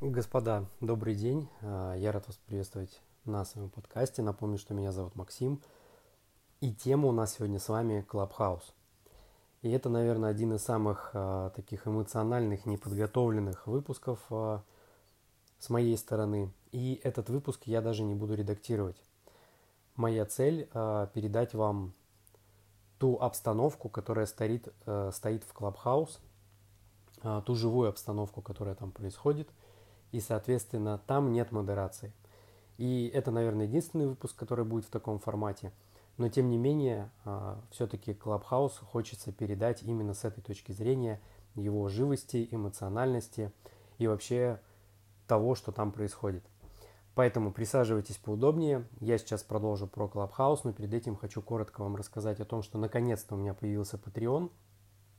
Господа, добрый день. А, я рад вас приветствовать на своем подкасте. Напомню, что меня зовут Максим. И тема у нас сегодня с вами Clubhouse. И это, наверное, один из самых а, таких эмоциональных, неподготовленных выпусков а, с моей стороны. И этот выпуск я даже не буду редактировать. Моя цель а, передать вам ту обстановку, которая стоит, а, стоит в Clubhouse, а, ту живую обстановку, которая там происходит – и, соответственно, там нет модерации. И это, наверное, единственный выпуск, который будет в таком формате. Но, тем не менее, а, все-таки Clubhouse хочется передать именно с этой точки зрения его живости, эмоциональности и вообще того, что там происходит. Поэтому присаживайтесь поудобнее. Я сейчас продолжу про Clubhouse, но перед этим хочу коротко вам рассказать о том, что наконец-то у меня появился Patreon.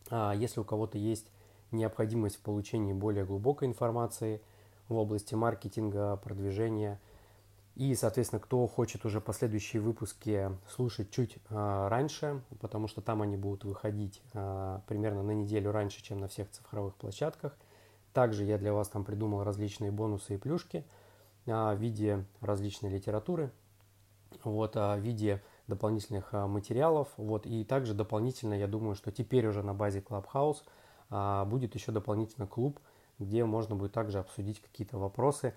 А, если у кого-то есть необходимость в получении более глубокой информации – в области маркетинга, продвижения. И, соответственно, кто хочет уже последующие выпуски слушать чуть э, раньше, потому что там они будут выходить э, примерно на неделю раньше, чем на всех цифровых площадках. Также я для вас там придумал различные бонусы и плюшки э, в виде различной литературы, вот, в виде дополнительных материалов. Вот, и также дополнительно, я думаю, что теперь уже на базе Clubhouse будет еще дополнительно клуб – где можно будет также обсудить какие-то вопросы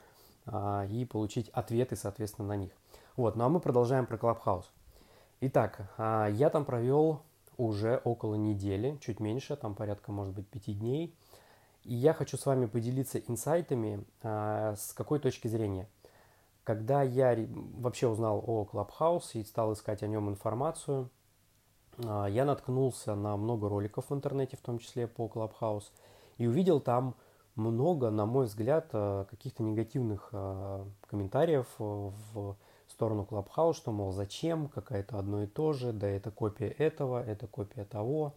а, и получить ответы, соответственно, на них. Вот, ну а мы продолжаем про Clubhouse. Итак, а, я там провел уже около недели, чуть меньше, там порядка, может быть, пяти дней. И я хочу с вами поделиться инсайтами а, с какой точки зрения. Когда я вообще узнал о Clubhouse и стал искать о нем информацию, я наткнулся на много роликов в интернете, в том числе по Clubhouse, и увидел там много, на мой взгляд, э, каких-то негативных э, комментариев э, в сторону Clubhouse, что, мол, зачем, какая-то одно и то же, да это копия этого, это копия того,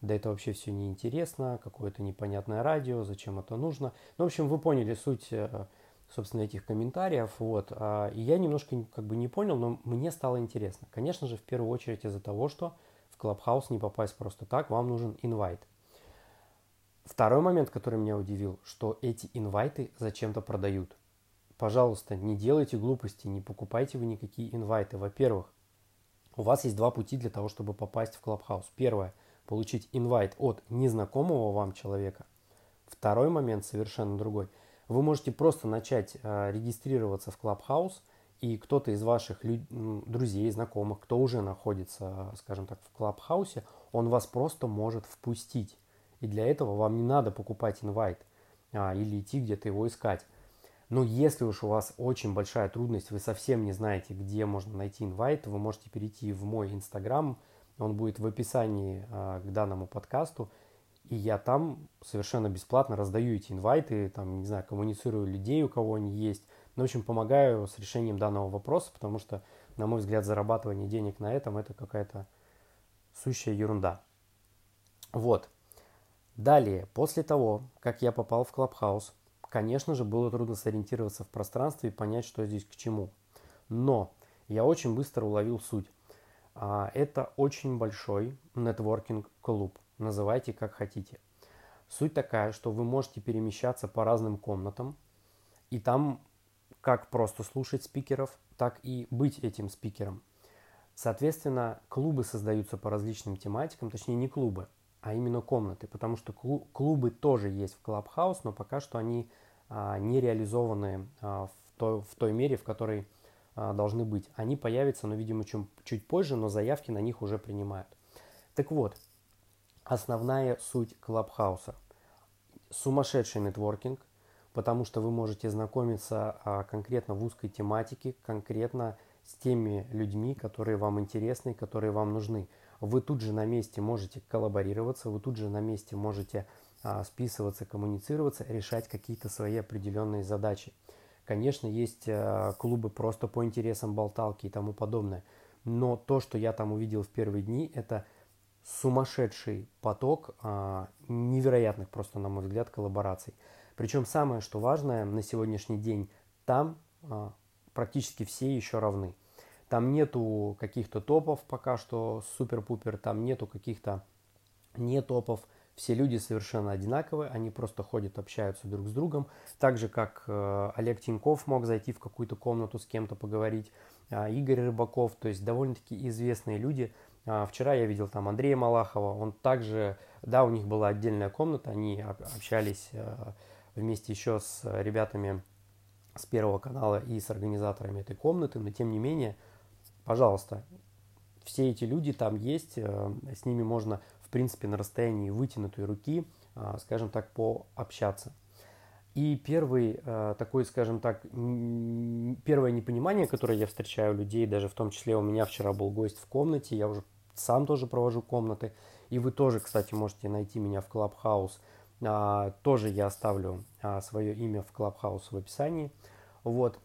да это вообще все неинтересно, какое-то непонятное радио, зачем это нужно. Ну, в общем, вы поняли суть, собственно, этих комментариев, вот. А, и я немножко как бы не понял, но мне стало интересно. Конечно же, в первую очередь из-за того, что в Clubhouse не попасть просто так, вам нужен инвайт. Второй момент, который меня удивил, что эти инвайты зачем-то продают. Пожалуйста, не делайте глупости, не покупайте вы никакие инвайты. Во-первых, у вас есть два пути для того, чтобы попасть в Clubhouse. Первое – получить инвайт от незнакомого вам человека. Второй момент совершенно другой. Вы можете просто начать э, регистрироваться в Clubhouse, и кто-то из ваших люд... друзей, знакомых, кто уже находится, скажем так, в Clubhouse, он вас просто может впустить. И для этого вам не надо покупать инвайт а, или идти где-то его искать. Но если уж у вас очень большая трудность, вы совсем не знаете, где можно найти инвайт, вы можете перейти в мой инстаграм, он будет в описании а, к данному подкасту, и я там совершенно бесплатно раздаю эти инвайты, там, не знаю, коммуницирую людей, у кого они есть. Ну, в общем, помогаю с решением данного вопроса, потому что, на мой взгляд, зарабатывание денег на этом – это какая-то сущая ерунда. Вот. Далее, после того, как я попал в Клабхаус, конечно же, было трудно сориентироваться в пространстве и понять, что здесь к чему. Но я очень быстро уловил суть. А, это очень большой нетворкинг-клуб. Называйте как хотите. Суть такая, что вы можете перемещаться по разным комнатам, и там как просто слушать спикеров, так и быть этим спикером. Соответственно, клубы создаются по различным тематикам, точнее не клубы, а именно комнаты, потому что клубы тоже есть в Clubhouse, но пока что они а, не реализованы а, в, той, в той мере, в которой а, должны быть. Они появятся, но, видимо, чуть, чуть позже, но заявки на них уже принимают. Так вот, основная суть Клабхауса. Сумасшедший нетворкинг, потому что вы можете знакомиться конкретно в узкой тематике, конкретно с теми людьми, которые вам интересны, которые вам нужны вы тут же на месте можете коллаборироваться, вы тут же на месте можете а, списываться, коммуницироваться, решать какие-то свои определенные задачи. Конечно, есть а, клубы просто по интересам болталки и тому подобное, но то, что я там увидел в первые дни, это сумасшедший поток а, невероятных просто, на мой взгляд, коллабораций. Причем самое, что важное на сегодняшний день, там практически все еще равны. Там нету каких-то топов пока что супер-пупер, там нету каких-то не топов. все люди совершенно одинаковые, они просто ходят, общаются друг с другом. Так же, как э, Олег Тиньков мог зайти в какую-то комнату с кем-то поговорить, э, Игорь Рыбаков, то есть довольно-таки известные люди. Э, вчера я видел там Андрея Малахова, он также, да, у них была отдельная комната, они общались э, вместе еще с ребятами с Первого канала и с организаторами этой комнаты, но тем не менее, пожалуйста, все эти люди там есть, э, с ними можно принципе, на расстоянии вытянутой руки, а, скажем так, пообщаться. И первый а, такой, скажем так, первое непонимание, которое я встречаю у людей, даже в том числе у меня вчера был гость в комнате, я уже сам тоже провожу комнаты, и вы тоже, кстати, можете найти меня в Clubhouse. А, тоже я оставлю свое имя в Clubhouse в описании. Вот.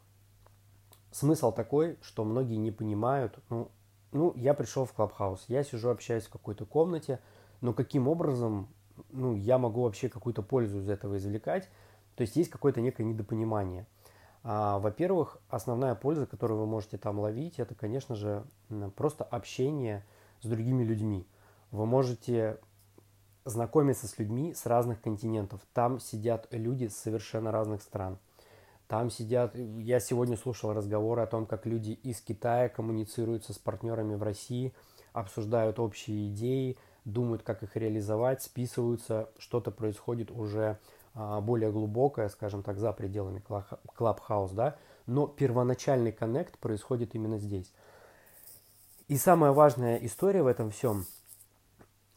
Смысл такой, что многие не понимают, ну, ну, я пришел в Clubhouse, я сижу, общаюсь в какой-то комнате, но каким образом ну, я могу вообще какую-то пользу из этого извлекать. То есть есть какое-то некое недопонимание. А, во-первых, основная польза, которую вы можете там ловить, это, конечно же, просто общение с другими людьми. Вы можете знакомиться с людьми с разных континентов. Там сидят люди с совершенно разных стран. Там сидят, я сегодня слушал разговоры о том, как люди из Китая коммуницируются с партнерами в России, обсуждают общие идеи, думают, как их реализовать, списываются, что-то происходит уже а, более глубокое, скажем так, за пределами Clubhouse, да, но первоначальный коннект происходит именно здесь. И самая важная история в этом всем,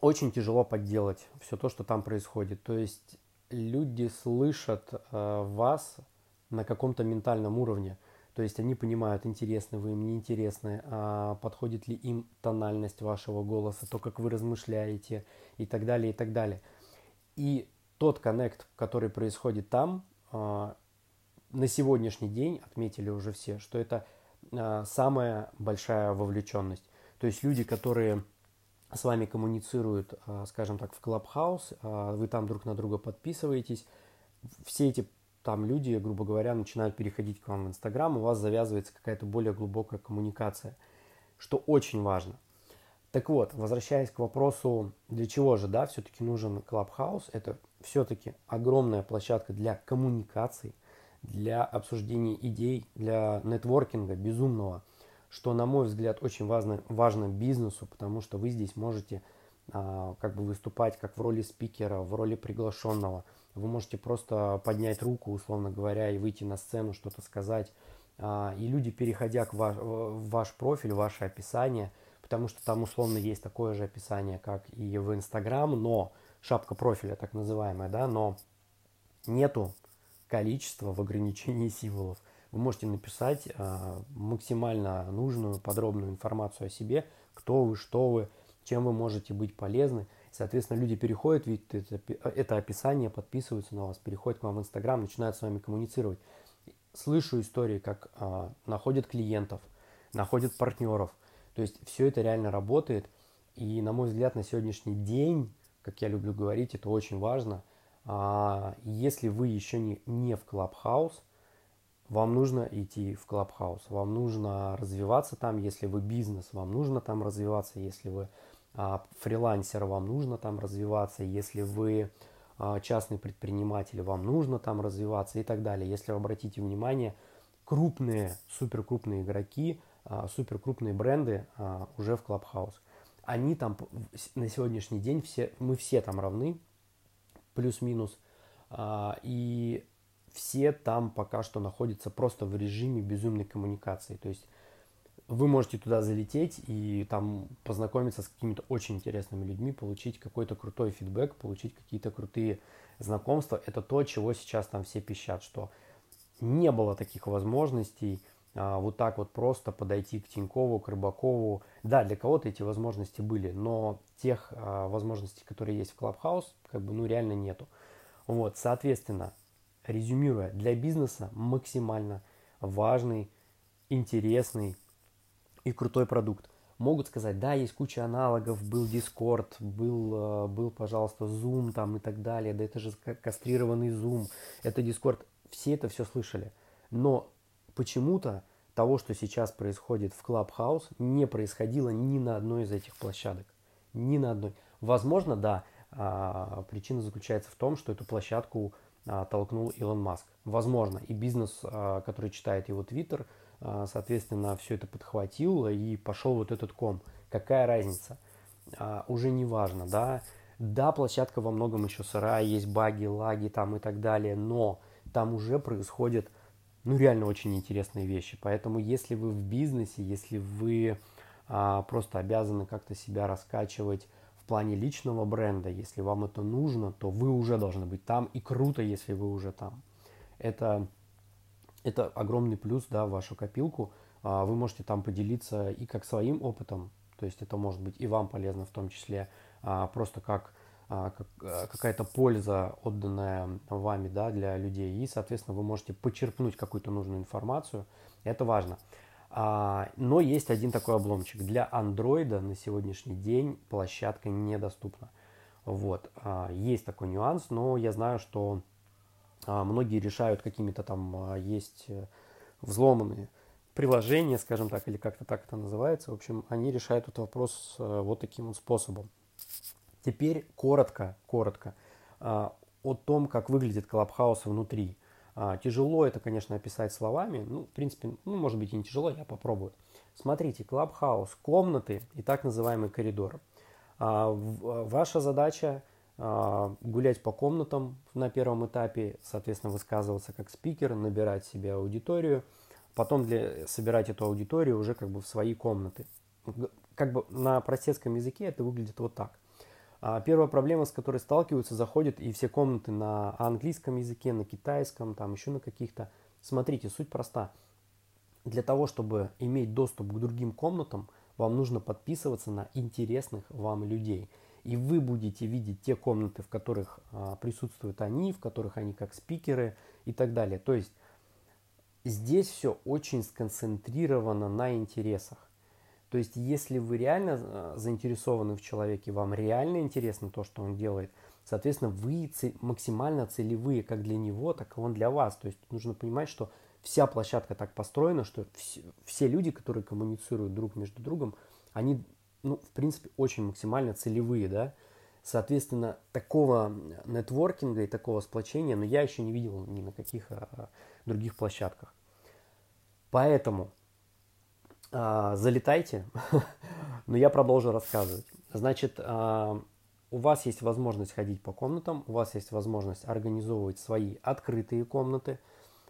очень тяжело подделать все то, что там происходит. То есть люди слышат э, вас на каком-то ментальном уровне. То есть они понимают, интересны вы им, неинтересны, а подходит ли им тональность вашего голоса, то, как вы размышляете и так далее, и так далее. И тот коннект, который происходит там, а, на сегодняшний день отметили уже все, что это а, самая большая вовлеченность. То есть люди, которые с вами коммуницируют, а, скажем так, в Clubhouse, вы там друг на друга подписываетесь, все эти там люди, грубо говоря, начинают переходить к вам в Инстаграм, у вас завязывается какая-то более глубокая коммуникация, что очень важно. Так вот, возвращаясь к вопросу, для чего же, да, все-таки нужен Clubhouse, это все-таки огромная площадка для коммуникаций, для обсуждения идей, для нетворкинга безумного, что, на мой взгляд, очень важно, важно бизнесу, потому что вы здесь можете а, как бы выступать как в роли спикера, в роли приглашенного – вы можете просто поднять руку, условно говоря, и выйти на сцену, что-то сказать. А, и люди, переходя к ваш, в ваш профиль, ваше описание, потому что там условно есть такое же описание, как и в Инстаграм, но шапка профиля так называемая, да, но нету количества в ограничении символов. Вы можете написать а, максимально нужную, подробную информацию о себе, кто вы, что вы, чем вы можете быть полезны. Соответственно, люди переходят, видят это, это описание, подписываются на вас, переходят к вам в Инстаграм, начинают с вами коммуницировать. Слышу истории, как а, находят клиентов, находят партнеров. То есть все это реально работает. И, на мой взгляд, на сегодняшний день, как я люблю говорить, это очень важно. А, если вы еще не, не в Clubhouse, вам нужно идти в Clubhouse, вам нужно развиваться там, если вы бизнес, вам нужно там развиваться, если вы фрилансер, вам нужно там развиваться, если вы а, частный предприниматель, вам нужно там развиваться и так далее. Если вы обратите внимание, крупные, супер крупные игроки, а, супер крупные бренды уже в Clubhouse. Они там на сегодняшний день все, мы все там равны, плюс-минус, и все там пока что находятся просто в режиме безумной коммуникации. То есть вы можете туда залететь и там познакомиться с какими-то очень интересными людьми, получить какой-то крутой фидбэк, получить какие-то крутые знакомства. Это то, чего сейчас там все пищат, что не было таких возможностей а, вот так вот просто подойти к Тинькову, к Рыбакову. Да, для кого-то эти возможности были, но тех а, возможностей, которые есть в Clubhouse, как бы, ну, реально нету. Вот, соответственно, резюмируя, для бизнеса максимально важный, интересный, и крутой продукт. Могут сказать, да, есть куча аналогов, был Discord, был, э, был, пожалуйста, Zoom там и так далее, да это же кастрированный Zoom, это Discord, все это все слышали. Но почему-то того, что сейчас происходит в Clubhouse, не происходило ни на одной из этих площадок. Ни на одной. Возможно, да, А, причина заключается в том, что эту площадку а, толкнул Илон Маск. Возможно, и бизнес, а, который читает его твиттер, соответственно, все это подхватил и пошел вот этот ком. Какая разница? А, уже не важно, да. Да, площадка во многом еще сырая, есть баги, лаги там и так далее, но там уже происходят, ну, реально очень интересные вещи. Поэтому, если вы в бизнесе, если вы а, просто обязаны как-то себя раскачивать в плане личного бренда, если вам это нужно, то вы уже должны быть там, и круто, если вы уже там. Это, это огромный плюс, да, в вашу копилку. А, вы можете там поделиться и как своим опытом, то есть это может быть и вам полезно в том числе, а, просто как, а, как какая-то польза, отданная вами да, для людей. И, соответственно, вы можете почерпнуть какую-то нужную информацию. Это важно. Но есть один такой обломчик. Для андроида на сегодняшний день площадка недоступна. Вот. Есть такой нюанс, но я знаю, что многие решают какими-то там есть э, взломанные приложения, скажем так, или как-то так это называется. В общем, они решают этот вопрос э, вот таким вот способом. Теперь коротко, коротко э, о том, как выглядит Clubhouse внутри. А, тяжело это, конечно, описать словами. Ну, в принципе, ну, может быть и не тяжело, я попробую. Смотрите, Clubhouse, комнаты и так называемый коридор. А, ваша задача а, гулять по комнатам на первом этапе, соответственно, высказываться как спикер, набирать себе аудиторию – потом для, собирать эту аудиторию уже как бы в свои комнаты. Как бы на простецком языке это выглядит вот так. А первая проблема, с которой сталкиваются, заходят и все комнаты на английском языке, на китайском, там еще на каких-то. Смотрите, суть проста. Для того, чтобы иметь доступ к другим комнатам, вам нужно подписываться на интересных вам людей. И вы будете видеть те комнаты, в которых а, присутствуют они, в которых они как спикеры и так далее. То есть здесь все очень сконцентрировано на интересах. То есть, если вы реально э, заинтересованы в человеке, вам реально интересно то, что он делает, соответственно, вы максимально целевые как для него, так и он для вас. То есть, нужно понимать, что вся площадка так построена, что все люди, которые коммуницируют друг между другом, они, ну, в принципе, очень максимально целевые, да. Соответственно, такого нетворкинга и такого сплочения, но я еще не видел ни на каких а, других площадках. Поэтому а, залетайте, но я продолжу рассказывать. Значит, а, у вас есть возможность ходить по комнатам, у вас есть возможность организовывать свои открытые комнаты,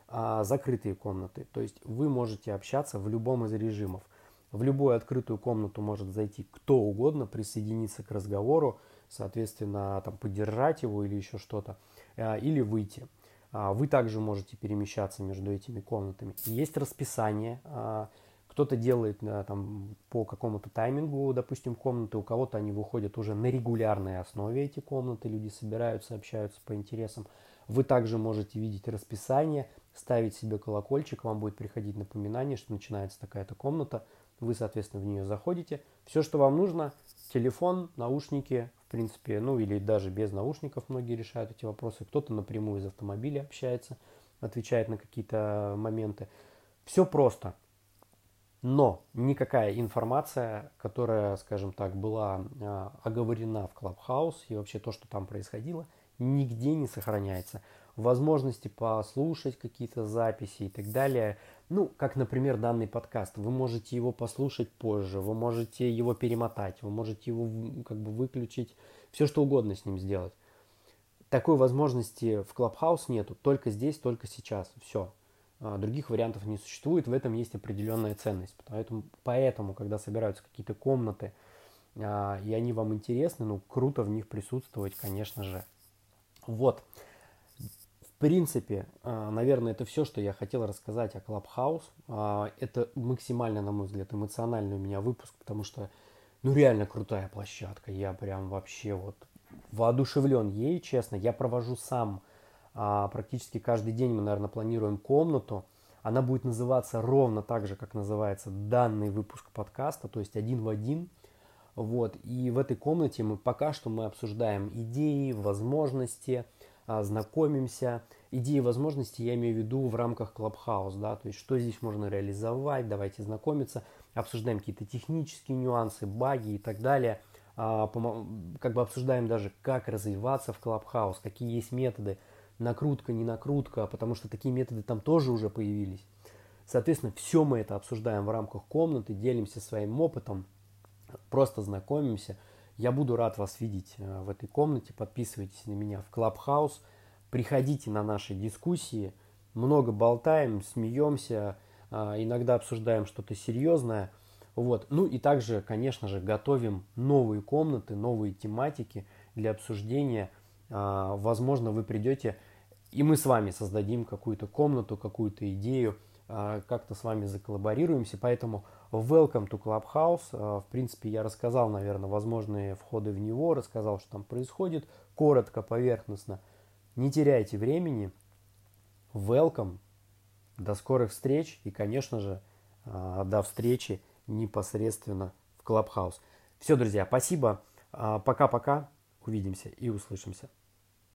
а, закрытые комнаты. То есть вы можете общаться в любом из режимов. В любую открытую комнату может зайти кто угодно, присоединиться к разговору, соответственно, там, поддержать его или еще что-то, а, или выйти. А, вы также можете перемещаться между этими комнатами. Есть расписание. А, кто-то делает там, по какому-то таймингу, допустим, комнаты, у кого-то они выходят уже на регулярной основе, эти комнаты, люди собираются, общаются по интересам. Вы также можете видеть расписание, ставить себе колокольчик, вам будет приходить напоминание, что начинается такая-то комната, вы, соответственно, в нее заходите. Все, что вам нужно, телефон, наушники, в принципе, ну или даже без наушников многие решают эти вопросы. Кто-то напрямую из автомобиля общается, отвечает на какие-то моменты. Все просто. Но никакая информация, которая, скажем так, была э, оговорена в Clubhouse и вообще то, что там происходило, нигде не сохраняется возможности послушать какие-то записи и так далее. Ну, как, например, данный подкаст. Вы можете его послушать позже, вы можете его перемотать, вы можете его как бы выключить, все что угодно с ним сделать. Такой возможности в Clubhouse нету, только здесь, только сейчас, все. А, других вариантов не существует, в этом есть определенная ценность. Поэтому, поэтому когда собираются какие-то комнаты, а, и они вам интересны, ну, круто в них присутствовать, конечно же. Вот принципе, а, наверное, это все, что я хотел рассказать о Clubhouse. А, это максимально, на мой взгляд, эмоциональный у меня выпуск, потому что, ну, реально крутая площадка. Я прям вообще вот воодушевлен ей, честно. Я провожу сам а, практически каждый день. Мы, наверное, планируем комнату. Она будет называться ровно так же, как называется данный выпуск подкаста, то есть один в один. Вот. И в этой комнате мы пока что мы обсуждаем идеи, возможности, знакомимся. Идеи и возможности я имею в виду в рамках Clubhouse, да, то есть что здесь можно реализовать, давайте знакомиться, обсуждаем какие-то технические нюансы, баги и так далее. а, как бы обсуждаем даже, как развиваться в Clubhouse, какие есть методы, накрутка, не накрутка, потому что такие методы там тоже уже появились. Соответственно, все мы это обсуждаем в рамках комнаты, делимся своим опытом, просто знакомимся. Я буду рад вас видеть э, в этой комнате. Подписывайтесь на меня в Clubhouse. Приходите на наши дискуссии. Много болтаем, смеемся, а, иногда обсуждаем что-то серьезное. Вот. Ну и также, конечно же, готовим новые комнаты, новые тематики для обсуждения. А, возможно, вы придете, и мы с вами создадим какую-то комнату, какую-то идею, как-то с вами заколлаборируемся. Поэтому welcome to Clubhouse. В принципе, я рассказал, наверное, возможные входы в него, рассказал, что там происходит, коротко, поверхностно. Не теряйте времени. Welcome. До скорых встреч и, конечно же, а, до встречи непосредственно в Клабхаус. Все, друзья, спасибо. Пока-пока. Увидимся и услышимся.